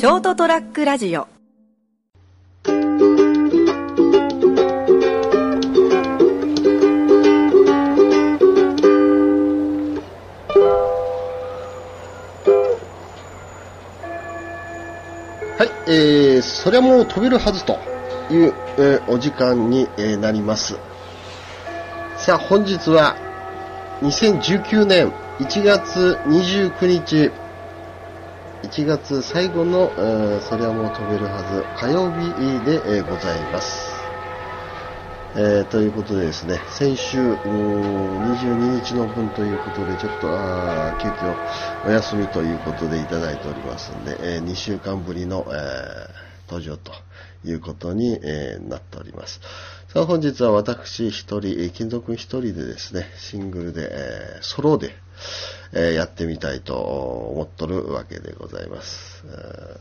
ショートトラックラジオはい、えー、そりゃもう飛べるはずという、えーお時間に、えーなります。さあ、本日は2019年1月29日、1月最後の、えーそりゃもう飛べるはず火曜日で、えーございます。えーということでですね、先週、22日の分ということで、ちょっと、あ急遽お休みということでいただいておりますんで、え2週間ぶりの、えー登場ということに、えーなっております。さあ、本日は私一人、え金属一人でですね、シングルで、えーソロで、えーやってみたいと思っとるわけでございます。えー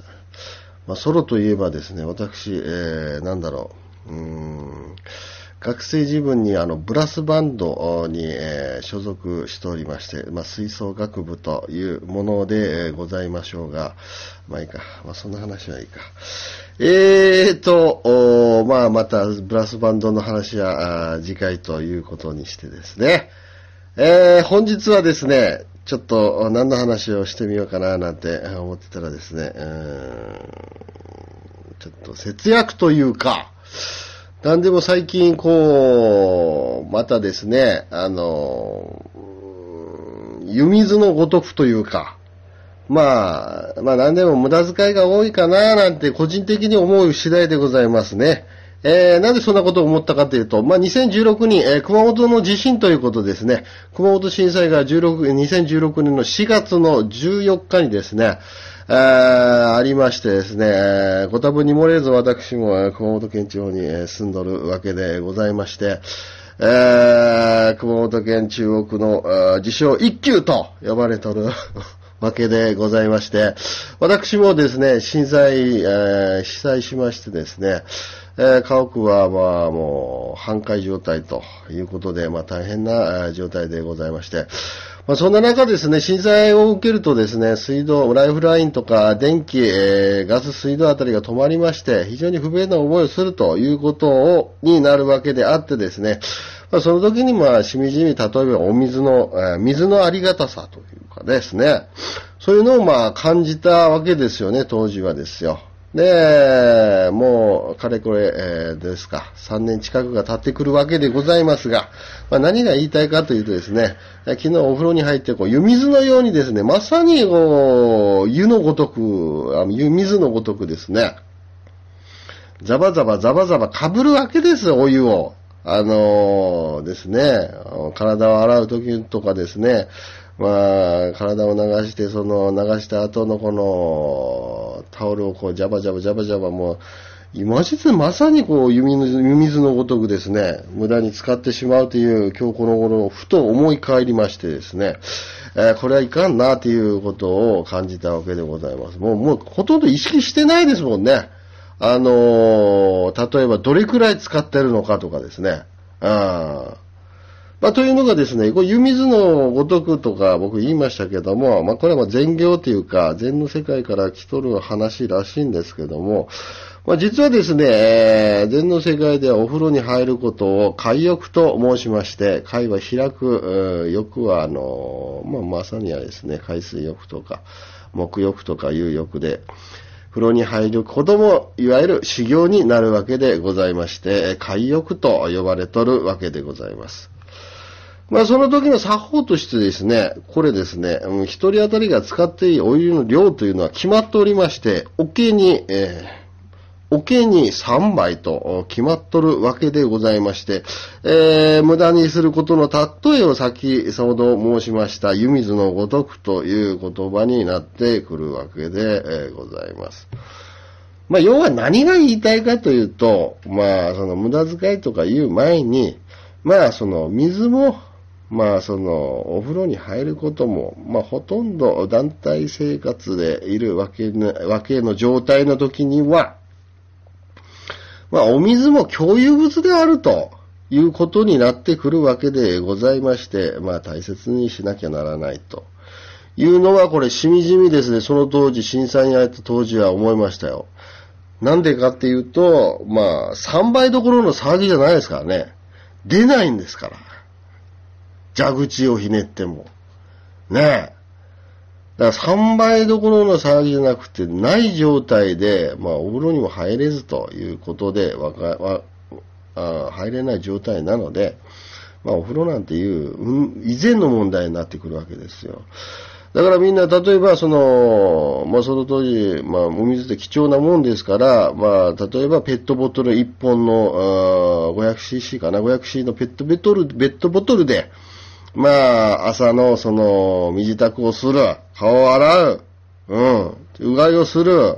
まあ、ソロといえばですね、私、えーなんだろう、うーん、学生時分にあのブラスバンドに、えー所属しておりまして、まあ、吹奏楽部というもので、えーございましょうが、まあいいか、まあそんな話はいいか。えーと、おまあまたブラスバンドの話は次回ということにしてですね、えー本日はですね、ちょっと何の話をしてみようかななんて思ってたらですね、ちょっと節約というか、なんでも最近こう、またですね、あの、湯水のごとくというか、まあ、まあ何でも無駄遣いが多いかななんて個人的に思う次第でございますね。えー、なんでそんなことを思ったかというと、まあ、2016年、えー熊本の地震ということですね。熊本震災が16 2016年の4月の14日にですね、えーありましてですね、ご多分に漏れず私も熊本県地方に住んどるわけでございまして、えー熊本県中央区の自称一級と呼ばれとる わけでございまして、私もですね、震災、えー被災しましてですね、えー家屋はまあもう半壊状態ということで、まあ大変な状態でございまして、まあそんな中ですね、震災を受けるとですね、水道、ライフラインとか電気、えーガス、水道あたりが止まりまして、非常に不便な思いをするということを、になるわけであってですね、まあ、その時にまあ、しみじみ、例えばお水の、えー水のありがたさというかですね、そういうのをまあ、感じたわけですよね、当時はですよ。で、もう、かれこれ、えーですか、3年近くが経ってくるわけでございますが、まあ、何が言いたいかというとですね、昨日お風呂に入って、こう、湯水のようにですね、まさに、こう、湯のごとく、あの湯水のごとくですね、ザバザバザバザバ被るわけです、お湯を。あのーですね、体を洗う時とかですね、まあ、体を流して、その、流した後のこの、タオルをこう、ジャバジャバジャバジャバもう、今実まさにこう、湯水のごとくですね、無駄に使ってしまうという今日この頃、ふと思い返りましてですね、えーこれはいかんなということを感じたわけでございます。もう、もう、ほとんど意識してないですもんね。あのー例えばどれくらい使ってるのかとかですね。あーまあ、というのがですね、こう湯水のごとくとか僕言いましたけども、まあ、これはまあ禅行というか、禅の世界から来とる話らしいんですけども、まあ、実はですね、えー禅の世界ではお風呂に入ることを海浴と申しまして、海は開く、えー浴はあのまあ、まさにはですね、海水浴とか、木浴とかいう浴で、風呂に入る子供、いわゆる修行になるわけでございまして、海浴と呼ばれとるわけでございます。まあその時の作法としてですね、これですね、うん一人当たりが使っていいお湯の量というのは決まっておりまして、桶に、えー桶に3杯と決まっとるわけでございまして、えー無駄にすることの例えを先ほど申しました湯水のごとくという言葉になってくるわけで、えございます。まあ、要は何が言いたいかというと、まあ、その無駄遣いとか言う前に、まあ、その水も、まあ、その、お風呂に入ることも、まあ、ほとんど団体生活でいるわけの、わけの状態の時には、まあ、お水も共有物であるということになってくるわけでございまして、まあ、大切にしなきゃならないというのはこれしみじみですね、その当時、震災に遭った当時は思いましたよ。なんでかっていうと、まあ、3倍どころの騒ぎじゃないですからね。出ないんですから。蛇口をひねっても。ねえ。だから3倍どころの騒ぎじゃなくて、ない状態で、まあ、お風呂にも入れずということで、わか、わ、あ入れない状態なので、まあ、お風呂なんていう、うん、以前の問題になってくるわけですよ。だからみんな、例えば、その、まあ、その当時、まあ、お水って貴重なもんですから、まあ、例えば、ペットボトル1本の、500cc かな、500cc のペットボトル、ペットボトルで、まあ、朝の、その、身支度をする、顔を洗う、うん、うがいをする、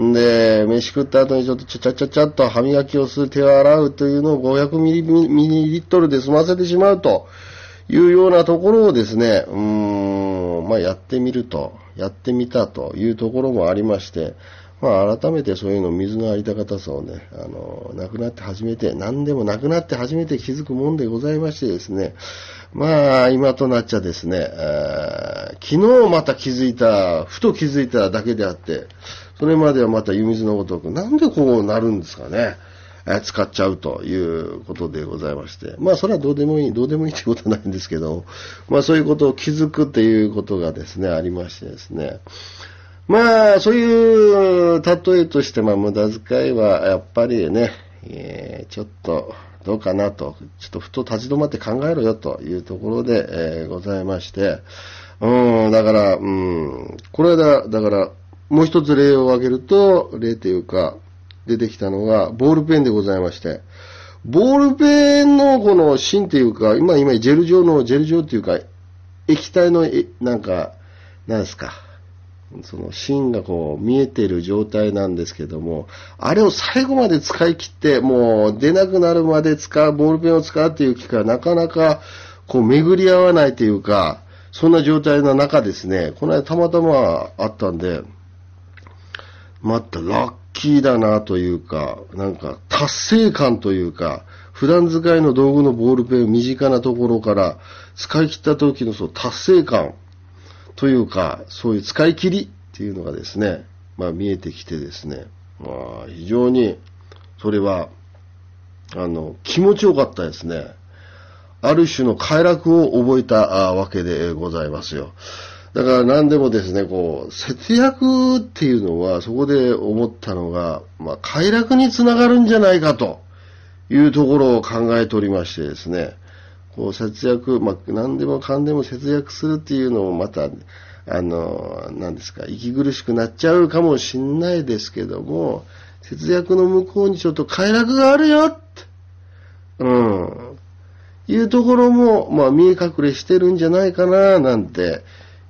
んで、飯食った後にちょっとちゃちゃちゃちゃっと歯磨きをする、手を洗うというのを500ミリミリリットルで済ませてしまうと。いうようなところをですね、うーん、まあやってみると、やってみたというところもありまして、まあ改めてそういうの水のありたかたさをね、あの、亡くなって初めて、何でもなくなって初めて気づくもんでございましてですね、まあ今となっちゃですね、昨日また気づいた、ふと気づいただけであって、それまではまた湯水のごとく、なんでこうなるんですかね。え使っちゃうということでございまして。まあ、それはどうでもいい、どうでもいいってことはないんですけど、まあ、そういうことを気づくっていうことがですね、ありましてですね。まあ、そういう例えとして、まあ、無駄遣いは、やっぱりね、えー、ちょっと、どうかなと、ちょっとふと立ち止まって考えろよというところで、えー、ございまして、うん、だから、うん、これだ、だから、もう一つ例を挙げると、例というか、出てきたのが、ボールペンでございまして、ボールペンのこの芯というか、今、今、ジェル状の、ジェル状というか、液体の、なんか、なんですか、その芯がこう見えてる状態なんですけども、あれを最後まで使い切って、もう出なくなるまで使う、ボールペンを使うっていう機会はなかなかこう巡り合わないというか、そんな状態の中ですね、この間たまたまあったんで、またラッキーだなというか、なんか達成感というか、普段使いの道具のボールペンを身近なところから使い切った時のその達成感というか、そういう使い切りっていうのがですね、まあ見えてきてですね、まあ非常にそれは、あの、気持ちよかったですね。ある種の快楽を覚えたわけでございますよ。だから何でもですね、こう、節約っていうのは、そこで思ったのが、まあ、快楽につながるんじゃないかというところを考えておりましてですね、こう、節約、まあ、何でもかんでも節約するっていうのもまた、あの、何ですか、息苦しくなっちゃうかもしんないですけども、節約の向こうにちょっと快楽があるよって、うん、いうところも、まあ、見え隠れしてるんじゃないかな、なんて、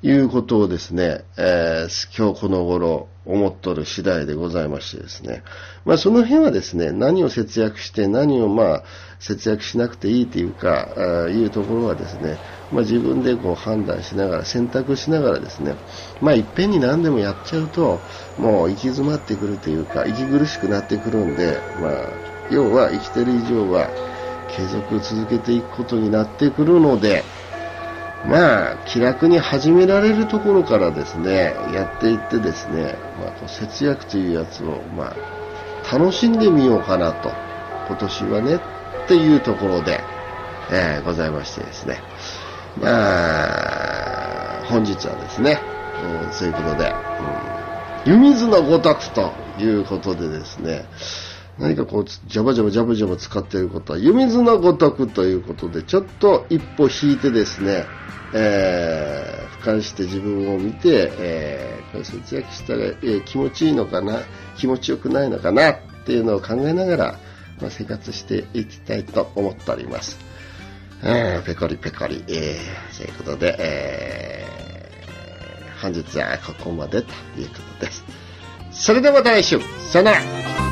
いうことをですね、えー、今日この頃思っとる次第でございましてですね。まあその辺はですね、何を節約して何をまあ節約しなくていいというか、あいうところはですね、まあ自分でこう判断しながら、選択しながらですね、まあいっぺんに何でもやっちゃうと、もう行き詰まってくるというか、息苦しくなってくるんで、まあ、要は生きてる以上は継続続けていくことになってくるので、まあ、気楽に始められるところからですね、やっていってですね、まあ、節約というやつを、まあ、楽しんでみようかなと、今年はね、っていうところで、えー、ございましてですね。まあ、本日はですね、うん、そういうことで、うん、湯水のごとくということでですね、何かこう、ジャバジャバジャバジャバ使っていることは、湯水のごとくということで、ちょっと一歩引いてですね、えー、俯瞰して自分を見て、えー、これ節約したら、えー、気持ちいいのかな、気持ちよくないのかなっていうのを考えながら、まあ、生活していきたいと思っております。えー、ペコリペコリ、えー、ということで、えー、本日はここまでということです。それではまた来週、さよなら。